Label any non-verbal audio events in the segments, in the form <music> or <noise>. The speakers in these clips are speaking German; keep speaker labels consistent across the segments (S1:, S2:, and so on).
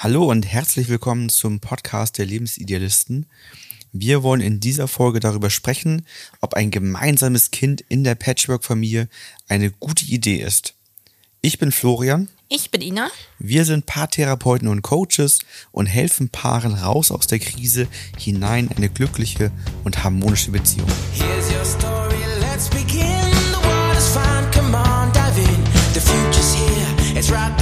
S1: Hallo und herzlich willkommen zum Podcast der Lebensidealisten. Wir wollen in dieser Folge darüber sprechen, ob ein gemeinsames Kind in der Patchwork-Familie eine gute Idee ist. Ich bin Florian.
S2: Ich bin Ina.
S1: Wir sind Paartherapeuten und Coaches und helfen Paaren raus aus der Krise hinein in eine glückliche und harmonische Beziehung. Here's your story, let's begin. The world is fine, come on, dive in. The future's
S2: here, it's right.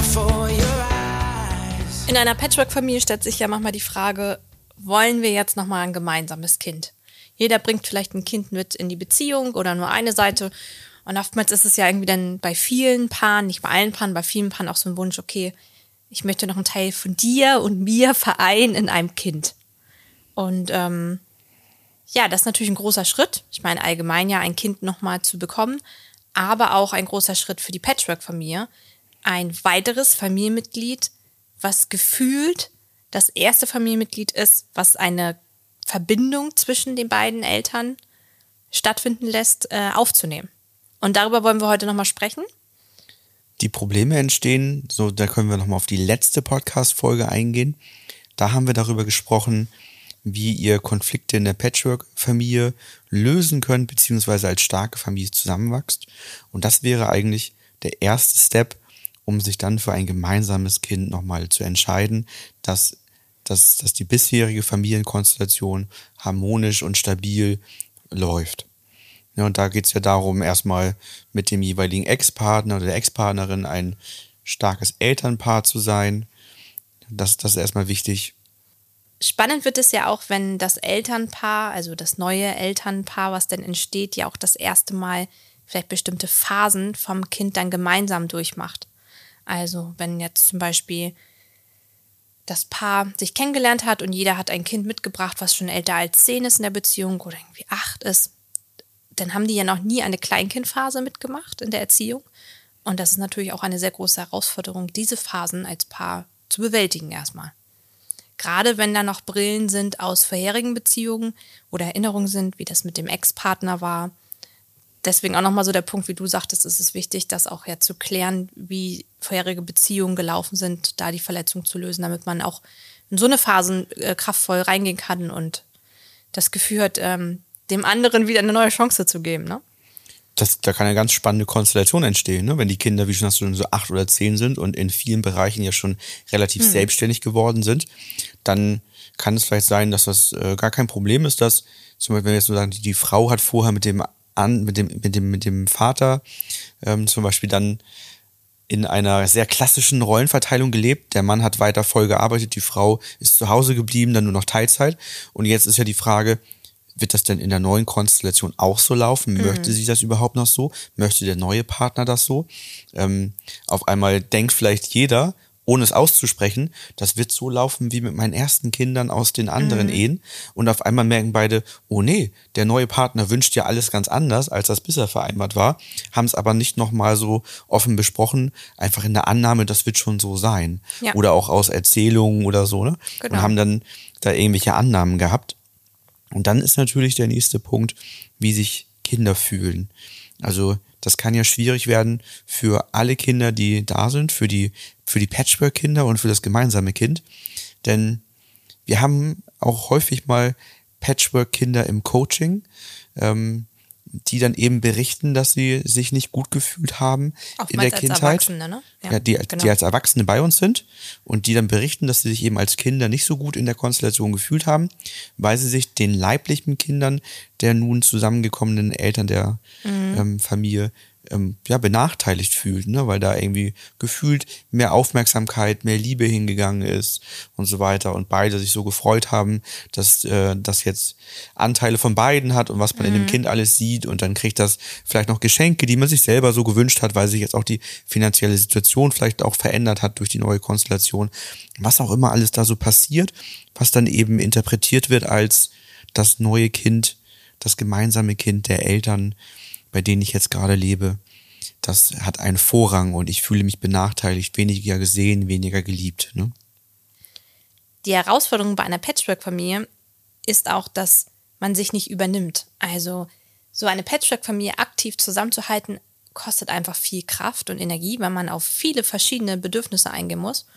S2: In einer Patchwork-Familie stellt sich ja manchmal die Frage, wollen wir jetzt nochmal ein gemeinsames Kind? Jeder bringt vielleicht ein Kind mit in die Beziehung oder nur eine Seite. Und oftmals ist es ja irgendwie dann bei vielen Paaren, nicht bei allen Paaren, bei vielen Paaren auch so ein Wunsch, okay, ich möchte noch einen Teil von dir und mir vereinen in einem Kind. Und ähm, ja, das ist natürlich ein großer Schritt. Ich meine, allgemein ja ein Kind nochmal zu bekommen, aber auch ein großer Schritt für die Patchwork-Familie. Ein weiteres Familienmitglied was gefühlt das erste Familienmitglied ist, was eine Verbindung zwischen den beiden Eltern stattfinden lässt, äh, aufzunehmen. Und darüber wollen wir heute nochmal sprechen.
S1: Die Probleme entstehen, so da können wir nochmal auf die letzte Podcast-Folge eingehen. Da haben wir darüber gesprochen, wie ihr Konflikte in der Patchwork-Familie lösen könnt, beziehungsweise als starke Familie zusammenwachst. Und das wäre eigentlich der erste Step, um sich dann für ein gemeinsames Kind nochmal zu entscheiden, dass, dass, dass die bisherige Familienkonstellation harmonisch und stabil läuft. Ja, und da geht es ja darum, erstmal mit dem jeweiligen Ex-Partner oder der Ex-Partnerin ein starkes Elternpaar zu sein. Das, das ist erstmal wichtig.
S2: Spannend wird es ja auch, wenn das Elternpaar, also das neue Elternpaar, was denn entsteht, ja auch das erste Mal vielleicht bestimmte Phasen vom Kind dann gemeinsam durchmacht. Also wenn jetzt zum Beispiel das Paar sich kennengelernt hat und jeder hat ein Kind mitgebracht, was schon älter als zehn ist in der Beziehung oder irgendwie acht ist, dann haben die ja noch nie eine Kleinkindphase mitgemacht in der Erziehung. Und das ist natürlich auch eine sehr große Herausforderung, diese Phasen als Paar zu bewältigen erstmal. Gerade wenn da noch Brillen sind aus vorherigen Beziehungen oder Erinnerungen sind, wie das mit dem Ex-Partner war deswegen auch nochmal so der Punkt, wie du sagtest, ist es wichtig, das auch ja zu klären, wie vorherige Beziehungen gelaufen sind, da die Verletzung zu lösen, damit man auch in so eine Phasen äh, kraftvoll reingehen kann und das Gefühl hat, ähm, dem anderen wieder eine neue Chance zu geben. Ne?
S1: Das, da kann eine ganz spannende Konstellation entstehen, ne? wenn die Kinder, wie schon hast du so acht oder zehn sind und in vielen Bereichen ja schon relativ hm. selbstständig geworden sind, dann kann es vielleicht sein, dass das äh, gar kein Problem ist, dass zum Beispiel, wenn wir jetzt so sagen, die, die Frau hat vorher mit dem an, mit dem, mit dem, mit dem Vater ähm, zum Beispiel dann in einer sehr klassischen Rollenverteilung gelebt. Der Mann hat weiter voll gearbeitet, die Frau ist zu Hause geblieben, dann nur noch Teilzeit. Und jetzt ist ja die Frage, wird das denn in der neuen Konstellation auch so laufen? Mhm. Möchte sie das überhaupt noch so? Möchte der neue Partner das so? Ähm, auf einmal denkt vielleicht jeder, ohne es auszusprechen, das wird so laufen wie mit meinen ersten Kindern aus den anderen mhm. Ehen. Und auf einmal merken beide, oh nee, der neue Partner wünscht ja alles ganz anders, als das bisher vereinbart war, haben es aber nicht nochmal so offen besprochen, einfach in der Annahme, das wird schon so sein. Ja. Oder auch aus Erzählungen oder so, ne? Genau. Und haben dann da irgendwelche Annahmen gehabt. Und dann ist natürlich der nächste Punkt, wie sich Kinder fühlen. Also das kann ja schwierig werden für alle Kinder, die da sind, für die, für die Patchwork-Kinder und für das gemeinsame Kind. Denn wir haben auch häufig mal Patchwork-Kinder im Coaching. Ähm, die dann eben berichten, dass sie sich nicht gut gefühlt haben Oftmals in der Kindheit. Ne? Ja, ja, die, genau. die als Erwachsene bei uns sind und die dann berichten, dass sie sich eben als Kinder nicht so gut in der Konstellation gefühlt haben, weil sie sich den leiblichen Kindern der nun zusammengekommenen Eltern der mhm. ähm, Familie ähm, ja, benachteiligt fühlt, ne? weil da irgendwie gefühlt mehr Aufmerksamkeit, mehr Liebe hingegangen ist und so weiter und beide sich so gefreut haben, dass äh, das jetzt Anteile von beiden hat und was man mhm. in dem mhm. Kind alles sieht und dann kriegt das vielleicht noch Geschenke, die man sich selber so gewünscht hat, weil sich jetzt auch die finanzielle Situation vielleicht auch verändert hat durch die neue Konstellation. Was auch immer alles da so passiert, was dann eben interpretiert wird als das neue Kind, das gemeinsame Kind der Eltern, bei denen ich jetzt gerade lebe, das hat einen Vorrang und ich fühle mich benachteiligt, weniger gesehen, weniger geliebt. Ne?
S2: Die Herausforderung bei einer Patchwork-Familie ist auch, dass man sich nicht übernimmt. Also so eine Patchwork-Familie aktiv zusammenzuhalten, kostet einfach viel Kraft und Energie, weil man auf viele verschiedene Bedürfnisse eingehen muss.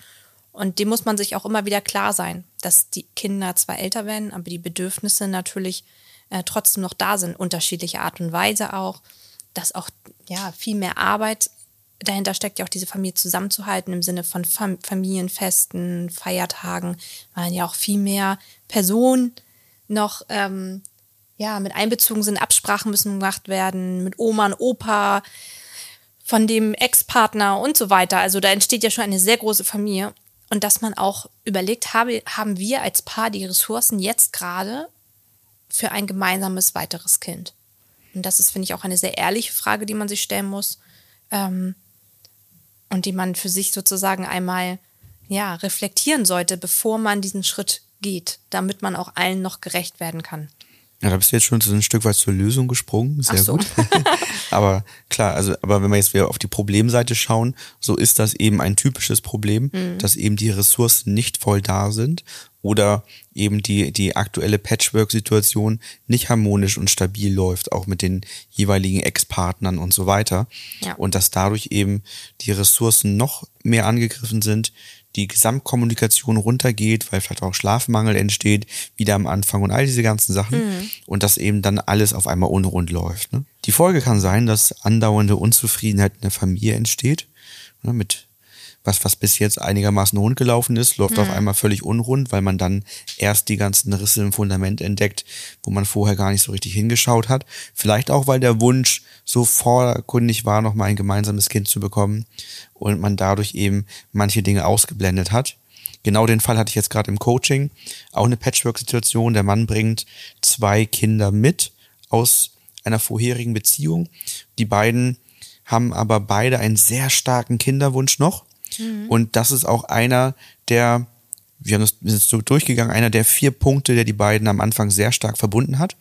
S2: Und dem muss man sich auch immer wieder klar sein, dass die Kinder zwar älter werden, aber die Bedürfnisse natürlich äh, trotzdem noch da sind, unterschiedliche Art und Weise auch, dass auch ja viel mehr Arbeit dahinter steckt, ja auch diese Familie zusammenzuhalten im Sinne von Fam Familienfesten, Feiertagen, weil ja auch viel mehr Personen noch ähm, ja mit einbezogen sind, Absprachen müssen gemacht werden mit Oma und Opa, von dem Ex-Partner und so weiter. Also da entsteht ja schon eine sehr große Familie. Und dass man auch überlegt, habe, haben wir als Paar die Ressourcen jetzt gerade für ein gemeinsames weiteres Kind? Und das ist, finde ich, auch eine sehr ehrliche Frage, die man sich stellen muss. Ähm, und die man für sich sozusagen einmal ja, reflektieren sollte, bevor man diesen Schritt geht, damit man auch allen noch gerecht werden kann.
S1: Ja, da bist du jetzt schon so ein Stück weit zur Lösung gesprungen. Sehr so. gut. <laughs> aber klar, also, aber wenn wir jetzt wieder auf die Problemseite schauen, so ist das eben ein typisches Problem, mhm. dass eben die Ressourcen nicht voll da sind oder eben die, die aktuelle Patchwork-Situation nicht harmonisch und stabil läuft, auch mit den jeweiligen Ex-Partnern und so weiter. Ja. Und dass dadurch eben die Ressourcen noch mehr angegriffen sind, die Gesamtkommunikation runtergeht, weil vielleicht auch Schlafmangel entsteht, wieder am Anfang und all diese ganzen Sachen. Mhm. Und dass eben dann alles auf einmal unrund läuft. Ne? Die Folge kann sein, dass andauernde Unzufriedenheit in der Familie entsteht, ne, mit was, was bis jetzt einigermaßen rund gelaufen ist, läuft mhm. auf einmal völlig unrund, weil man dann erst die ganzen Risse im Fundament entdeckt, wo man vorher gar nicht so richtig hingeschaut hat. Vielleicht auch, weil der Wunsch so vordergründig war, nochmal ein gemeinsames Kind zu bekommen und man dadurch eben manche Dinge ausgeblendet hat. Genau den Fall hatte ich jetzt gerade im Coaching. Auch eine Patchwork-Situation. Der Mann bringt zwei Kinder mit aus einer vorherigen Beziehung. Die beiden haben aber beide einen sehr starken Kinderwunsch noch. Mhm. Und das ist auch einer der, wir haben das, wir sind so durchgegangen, einer der vier Punkte, der die beiden am Anfang sehr stark verbunden hat,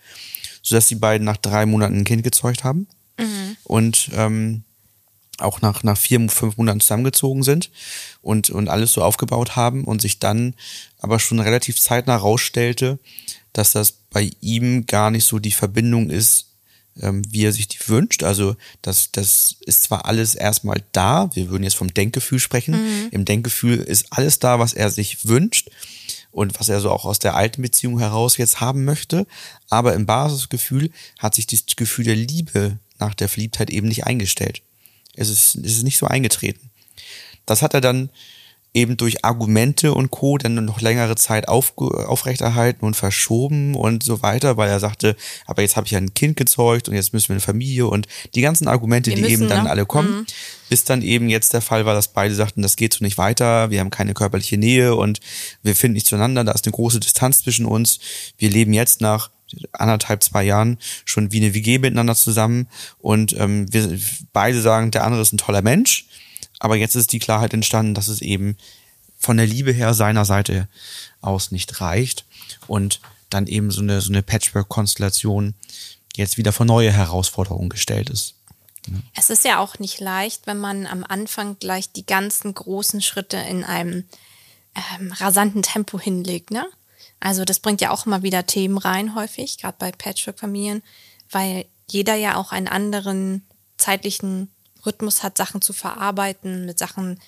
S1: sodass die beiden nach drei Monaten ein Kind gezeugt haben mhm. und ähm, auch nach, nach vier, fünf Monaten zusammengezogen sind und, und alles so aufgebaut haben und sich dann aber schon relativ zeitnah rausstellte, dass das bei ihm gar nicht so die Verbindung ist, ähm, wie er sich die wünscht. Also das, das ist zwar alles erstmal da, wir würden jetzt vom Denkgefühl sprechen. Mhm. Im Denkgefühl ist alles da, was er sich wünscht und was er so auch aus der alten Beziehung heraus jetzt haben möchte. Aber im Basisgefühl hat sich das Gefühl der Liebe nach der Verliebtheit eben nicht eingestellt. Es ist, es ist nicht so eingetreten. Das hat er dann eben durch Argumente und Co. dann noch längere Zeit auf, aufrechterhalten und verschoben und so weiter, weil er sagte, aber jetzt habe ich ja ein Kind gezeugt und jetzt müssen wir eine Familie und die ganzen Argumente, wir die müssen, eben dann ne? alle kommen, mhm. bis dann eben jetzt der Fall war, dass beide sagten, das geht so nicht weiter, wir haben keine körperliche Nähe und wir finden nicht zueinander, da ist eine große Distanz zwischen uns, wir leben jetzt nach anderthalb, zwei Jahren schon wie eine WG miteinander zusammen und ähm, wir beide sagen, der andere ist ein toller Mensch, aber jetzt ist die Klarheit entstanden, dass es eben von der Liebe her seiner Seite aus nicht reicht und dann eben so eine, so eine Patchwork-Konstellation jetzt wieder vor neue Herausforderungen gestellt ist.
S2: Es ist ja auch nicht leicht, wenn man am Anfang gleich die ganzen großen Schritte in einem ähm, rasanten Tempo hinlegt. Ne? Also das bringt ja auch immer wieder Themen rein, häufig, gerade bei Patchwork-Familien, weil jeder ja auch einen anderen zeitlichen Rhythmus hat, Sachen zu verarbeiten, mit Sachen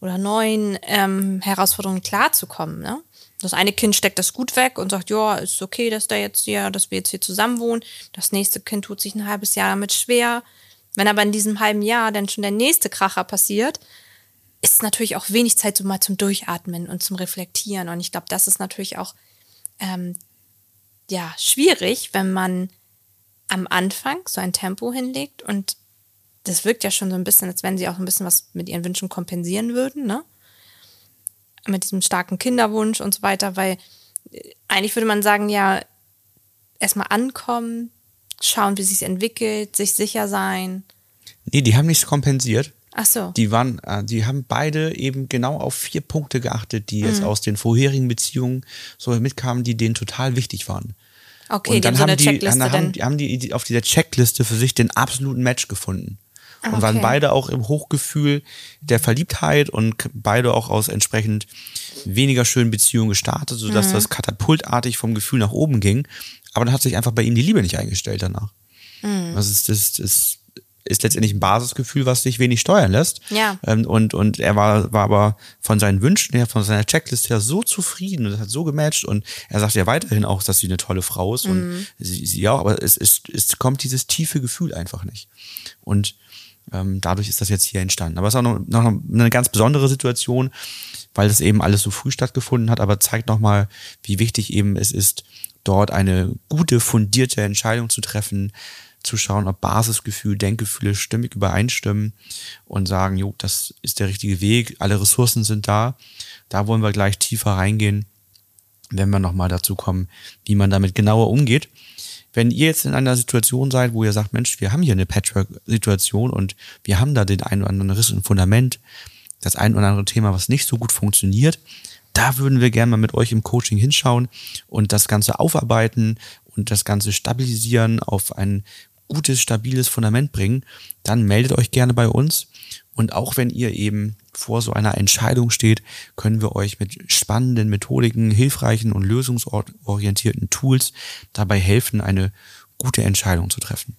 S2: oder neuen ähm, Herausforderungen klarzukommen. Ne? Das eine Kind steckt das gut weg und sagt, ja, ist okay, dass der jetzt hier, dass wir jetzt hier zusammen wohnen. Das nächste Kind tut sich ein halbes Jahr damit schwer. Wenn aber in diesem halben Jahr dann schon der nächste Kracher passiert, ist natürlich auch wenig Zeit so mal zum Durchatmen und zum Reflektieren. Und ich glaube, das ist natürlich auch ähm, ja schwierig, wenn man am Anfang so ein Tempo hinlegt und das wirkt ja schon so ein bisschen, als wenn sie auch ein bisschen was mit ihren Wünschen kompensieren würden, ne? Mit diesem starken Kinderwunsch und so weiter, weil äh, eigentlich würde man sagen, ja, erstmal ankommen, schauen, wie es sich entwickelt, sich sicher sein.
S1: Nee, die haben nichts kompensiert.
S2: Ach so.
S1: Die waren, äh, die haben beide eben genau auf vier Punkte geachtet, die jetzt mhm. aus den vorherigen Beziehungen so mitkamen, die denen total wichtig waren.
S2: Okay,
S1: und dann haben, so die, dann haben, haben die auf dieser Checkliste für sich den absoluten Match gefunden. Und waren beide auch im Hochgefühl der Verliebtheit und beide auch aus entsprechend weniger schönen Beziehungen gestartet, sodass mhm. das katapultartig vom Gefühl nach oben ging. Aber dann hat sich einfach bei ihm die Liebe nicht eingestellt danach. Mhm. Das ist, das ist ist letztendlich ein Basisgefühl, was sich wenig steuern lässt.
S2: Ja.
S1: Ähm, und, und er war, war aber von seinen Wünschen her, von seiner Checklist her so zufrieden und das hat so gematcht und er sagt ja weiterhin auch, dass sie eine tolle Frau ist und
S2: Mhm.
S1: sie, sie auch, aber es, es, es kommt dieses tiefe Gefühl einfach nicht. Und ähm, dadurch ist das jetzt hier entstanden. Aber es ist auch noch, noch eine ganz besondere Situation, weil das eben alles so früh stattgefunden hat, aber zeigt nochmal, wie wichtig eben es ist, dort eine gute, fundierte Entscheidung zu treffen, zu schauen, ob Basisgefühl, Denkgefühle stimmig übereinstimmen und sagen, jo, das ist der richtige Weg, alle Ressourcen sind da. Da wollen wir gleich tiefer reingehen, wenn wir nochmal dazu kommen, wie man damit genauer umgeht. Wenn ihr jetzt in einer Situation seid, wo ihr sagt, Mensch, wir haben hier eine Patchwork-Situation und wir haben da den einen oder anderen Riss im Fundament, das ein oder andere Thema, was nicht so gut funktioniert, da würden wir gerne mal mit euch im Coaching hinschauen und das Ganze aufarbeiten und das Ganze stabilisieren, auf ein gutes, stabiles Fundament bringen, dann meldet euch gerne bei uns. Und auch wenn ihr eben vor so einer Entscheidung steht, können wir euch mit spannenden Methodiken, hilfreichen und lösungsorientierten Tools dabei helfen, eine gute Entscheidung zu treffen.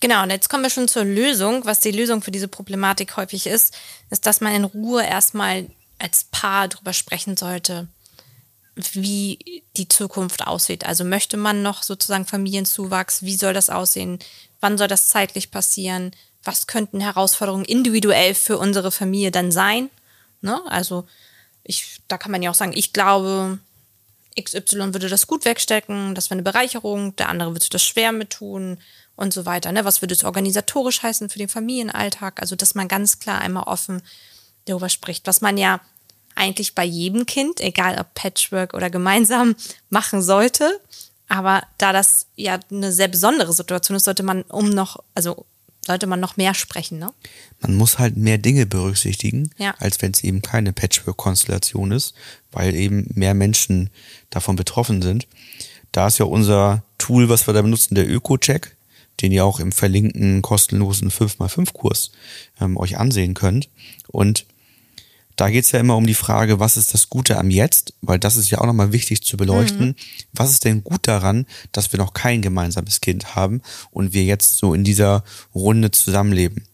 S2: Genau, und jetzt kommen wir schon zur Lösung. Was die Lösung für diese Problematik häufig ist, ist, dass man in Ruhe erstmal als Paar darüber sprechen sollte, wie die Zukunft aussieht. Also möchte man noch sozusagen Familienzuwachs? Wie soll das aussehen? Wann soll das zeitlich passieren? Was könnten Herausforderungen individuell für unsere Familie dann sein? Ne? Also ich, da kann man ja auch sagen, ich glaube, XY würde das gut wegstecken, das wäre eine Bereicherung, der andere würde das schwer mit tun und so weiter. Ne? Was würde es organisatorisch heißen für den Familienalltag? Also, dass man ganz klar einmal offen darüber spricht, was man ja eigentlich bei jedem Kind, egal ob Patchwork oder gemeinsam, <laughs> machen sollte. Aber da das ja eine sehr besondere Situation ist, sollte man um noch, also sollte man noch mehr sprechen, ne?
S1: Man muss halt mehr Dinge berücksichtigen,
S2: Ja.
S1: als wenn es eben keine Patchwork-Konstellation ist, weil eben mehr Menschen davon betroffen sind. Da ist ja unser Tool, was wir da benutzen, der Öko-Check, den ihr auch im verlinkten kostenlosen 5x5-Kurs ähm, euch ansehen könnt. Und da geht's ja immer um die Frage, was ist das Gute am Jetzt? Weil das ist ja auch nochmal wichtig zu beleuchten. Was ist denn gut daran, dass wir noch kein gemeinsames Kind haben und wir jetzt so in dieser Runde zusammenleben?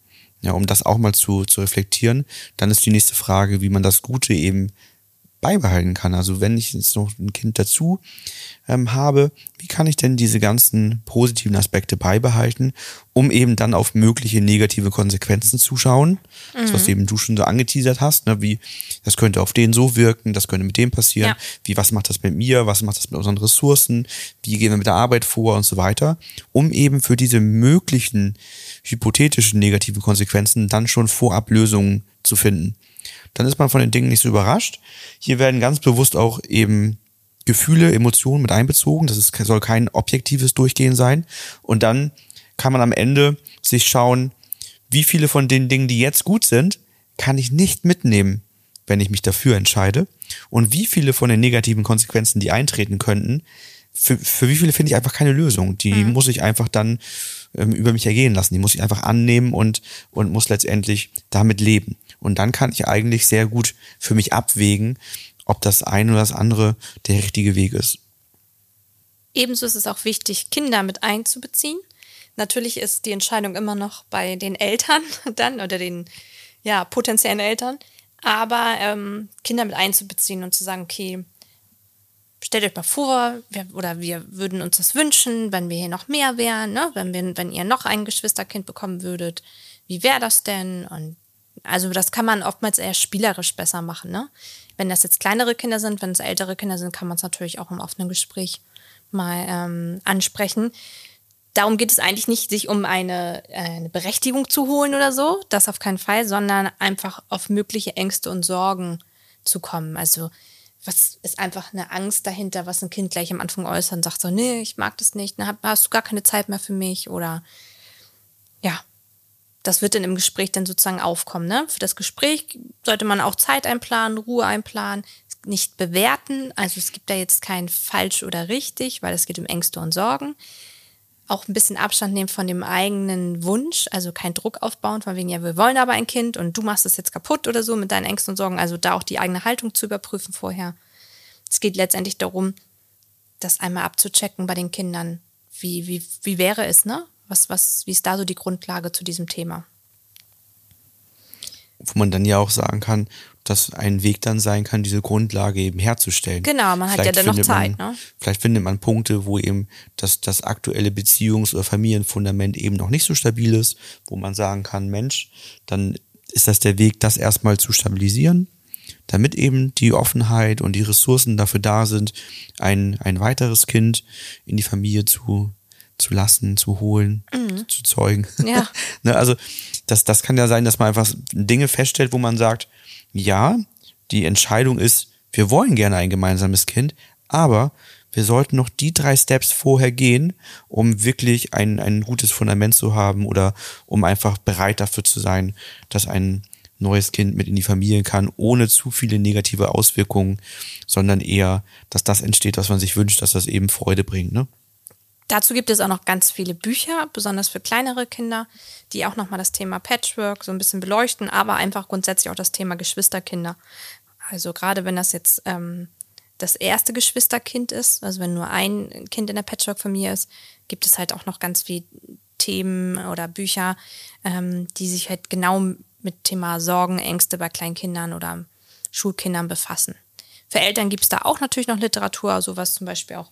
S1: Ja, um das auch mal zu, zu reflektieren, dann ist die nächste Frage, wie man das Gute eben beibehalten kann. Also wenn ich jetzt noch ein Kind dazu ähm, habe, wie kann ich denn diese ganzen positiven Aspekte beibehalten, um eben dann auf mögliche negative Konsequenzen zu schauen, das, was eben du schon so angeteasert hast, ne, wie das könnte auf den so wirken, das könnte mit dem passieren,
S2: Ja.
S1: wie was macht das mit mir, was macht das mit unseren Ressourcen, wie gehen wir mit der Arbeit vor und so weiter, um eben für diese möglichen hypothetischen negativen Konsequenzen dann schon vorab Lösungen zu finden dann ist man von den Dingen nicht so überrascht. Hier werden ganz bewusst auch eben Gefühle, Emotionen mit einbezogen. Das ist, soll kein objektives Durchgehen sein. Und dann kann man am Ende sich schauen, wie viele von den Dingen, die jetzt gut sind, kann ich nicht mitnehmen, wenn ich mich dafür entscheide. Und wie viele von den negativen Konsequenzen, die eintreten könnten, für, für wie viele finde ich einfach keine Lösung. Die muss ich einfach dann ähm, über mich ergehen lassen. Die muss ich einfach annehmen und, und muss letztendlich damit leben. Und dann kann ich eigentlich sehr gut für mich abwägen, ob das eine oder das andere der richtige Weg ist.
S2: Ebenso ist es auch wichtig, Kinder mit einzubeziehen. Natürlich ist die Entscheidung immer noch bei den Eltern <laughs> dann oder den ja, potenziellen Eltern, aber ähm, Kinder mit einzubeziehen und zu sagen, okay, stellt euch mal vor, wir, oder wir würden uns das wünschen, wenn wir hier noch mehr wären, ne? wenn, wir, wenn ihr noch ein Geschwisterkind bekommen würdet, wie wäre das denn? Und also das kann man oftmals eher spielerisch besser machen. Ne? Wenn das jetzt kleinere Kinder sind, wenn es ältere Kinder sind, kann man es natürlich auch im offenen Gespräch mal ähm, ansprechen. Darum geht es eigentlich nicht, sich um eine, eine Berechtigung zu holen oder so, das auf keinen Fall, sondern einfach auf mögliche Ängste und Sorgen zu kommen. Also was ist einfach eine Angst dahinter, was ein Kind gleich am Anfang äußert und sagt so, nee, ich mag das nicht, dann hast du gar keine Zeit mehr für mich oder ja, das wird dann im Gespräch dann sozusagen aufkommen. Ne? Für das Gespräch sollte man auch Zeit einplanen, Ruhe einplanen, nicht bewerten. Also es gibt da jetzt kein falsch oder richtig, weil es geht um Ängste und Sorgen. Auch ein bisschen Abstand nehmen von dem eigenen Wunsch, also kein Druck aufbauen, von wegen, ja, wir wollen aber ein Kind und du machst es jetzt kaputt oder so mit deinen Ängsten und Sorgen. Also da auch die eigene Haltung zu überprüfen vorher. Es geht letztendlich darum, das einmal abzuchecken bei den Kindern. Wie, wie, wie wäre es, ne? Was, was, wie ist da so die Grundlage zu diesem Thema?
S1: Wo man dann ja auch sagen kann, dass ein Weg dann sein kann, diese Grundlage eben herzustellen.
S2: Genau, man hat ja dann noch Zeit.
S1: Man,
S2: ne?
S1: Vielleicht findet man Punkte, wo eben das, das aktuelle Beziehungs- oder Familienfundament eben noch nicht so stabil ist, wo man sagen kann, Mensch, dann ist das der Weg, das erstmal zu stabilisieren, damit eben die Offenheit und die Ressourcen dafür da sind, ein, ein weiteres Kind in die Familie zu, zu lassen, zu holen, mhm. zu zeugen.
S2: Ja. <laughs>
S1: ne, also das, das kann ja sein, dass man einfach Dinge feststellt, wo man sagt, ja, die Entscheidung ist, wir wollen gerne ein gemeinsames Kind, aber wir sollten noch die drei Steps vorher gehen, um wirklich ein, ein gutes Fundament zu haben oder um einfach bereit dafür zu sein, dass ein neues Kind mit in die Familie kann, ohne zu viele negative Auswirkungen, sondern eher, dass das entsteht, was man sich wünscht, dass das eben Freude bringt. Ne?
S2: Dazu gibt es auch noch ganz viele Bücher, besonders für kleinere Kinder, die auch nochmal das Thema Patchwork so ein bisschen beleuchten, aber einfach grundsätzlich auch das Thema Geschwisterkinder. Also gerade wenn das jetzt ähm, das erste Geschwisterkind ist, also wenn nur ein Kind in der Patchwork-Familie ist, gibt es halt auch noch ganz viele Themen oder Bücher, ähm, die sich halt genau mit Thema Sorgen, Ängste bei Kleinkindern oder Schulkindern befassen. Für Eltern gibt es da auch natürlich noch Literatur, sowas zum Beispiel auch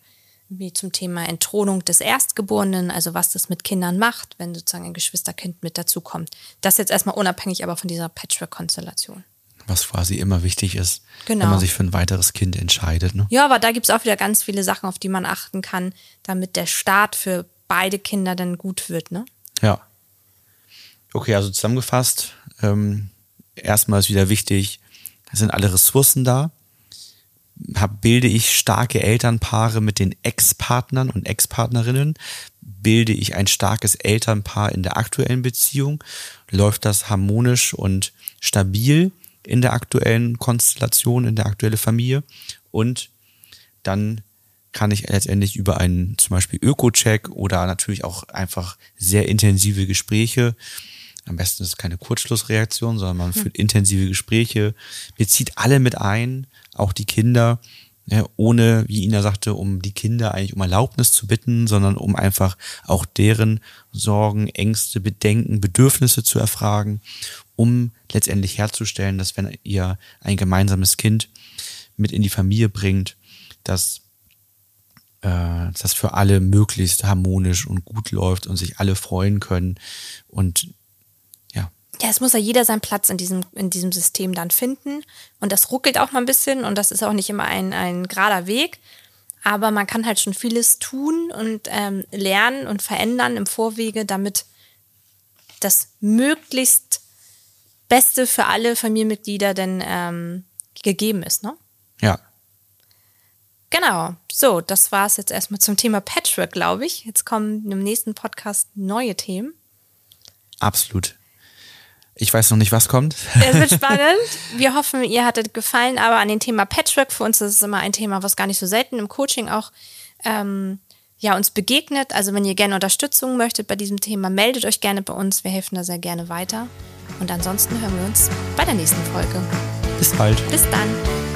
S2: wie zum Thema Entthronung des Erstgeborenen, also was das mit Kindern macht, wenn sozusagen ein Geschwisterkind mit dazukommt. Das jetzt erstmal unabhängig aber von dieser Patchwork-Konstellation.
S1: Was quasi immer wichtig ist, genau. wenn man sich für ein weiteres Kind entscheidet. Ne?
S2: Ja, aber da gibt es auch wieder ganz viele Sachen, auf die man achten kann, damit der Start für beide Kinder dann gut wird. Ne?
S1: Ja. Okay, also zusammengefasst, ähm, erstmal ist wieder wichtig, es sind alle Ressourcen da hab, bilde ich starke Elternpaare mit den Ex-Partnern und Ex-Partnerinnen? Bilde ich ein starkes Elternpaar in der aktuellen Beziehung? Läuft das harmonisch und stabil in der aktuellen Konstellation, in der aktuellen Familie? Und dann kann ich letztendlich über einen zum Beispiel Öko-Check oder natürlich auch einfach sehr intensive Gespräche am besten ist es keine Kurzschlussreaktion, sondern man hm. führt intensive Gespräche, bezieht alle mit ein, auch die Kinder, ja, ohne, wie Ina sagte, um die Kinder eigentlich um Erlaubnis zu bitten, sondern um einfach auch deren Sorgen, Ängste, Bedenken, Bedürfnisse zu erfragen, um letztendlich herzustellen, dass wenn ihr ein gemeinsames Kind mit in die Familie bringt, dass äh, das für alle möglichst harmonisch und gut läuft und sich alle freuen können und
S2: ja, es muss ja jeder seinen Platz in diesem, in diesem System dann finden. Und das ruckelt auch mal ein bisschen und das ist auch nicht immer ein, ein gerader Weg. Aber man kann halt schon vieles tun und ähm, lernen und verändern im Vorwege, damit das möglichst Beste für alle Familienmitglieder denn ähm, gegeben ist, ne?
S1: Ja.
S2: Genau. So, das war es jetzt erstmal zum Thema Patchwork, glaube ich. Jetzt kommen im nächsten Podcast neue Themen.
S1: Absolut. Ich weiß noch nicht, was kommt.
S2: Es wird <laughs> spannend. Wir hoffen, ihr hattet gefallen, aber an dem Thema Patchwork, für uns ist es immer ein Thema, was gar nicht so selten im Coaching auch ähm, ja, uns begegnet. Also wenn ihr gerne Unterstützung möchtet bei diesem Thema, meldet euch gerne bei uns. Wir helfen da sehr gerne weiter. Und ansonsten hören wir uns bei der nächsten Folge.
S1: Bis bald.
S2: Bis dann.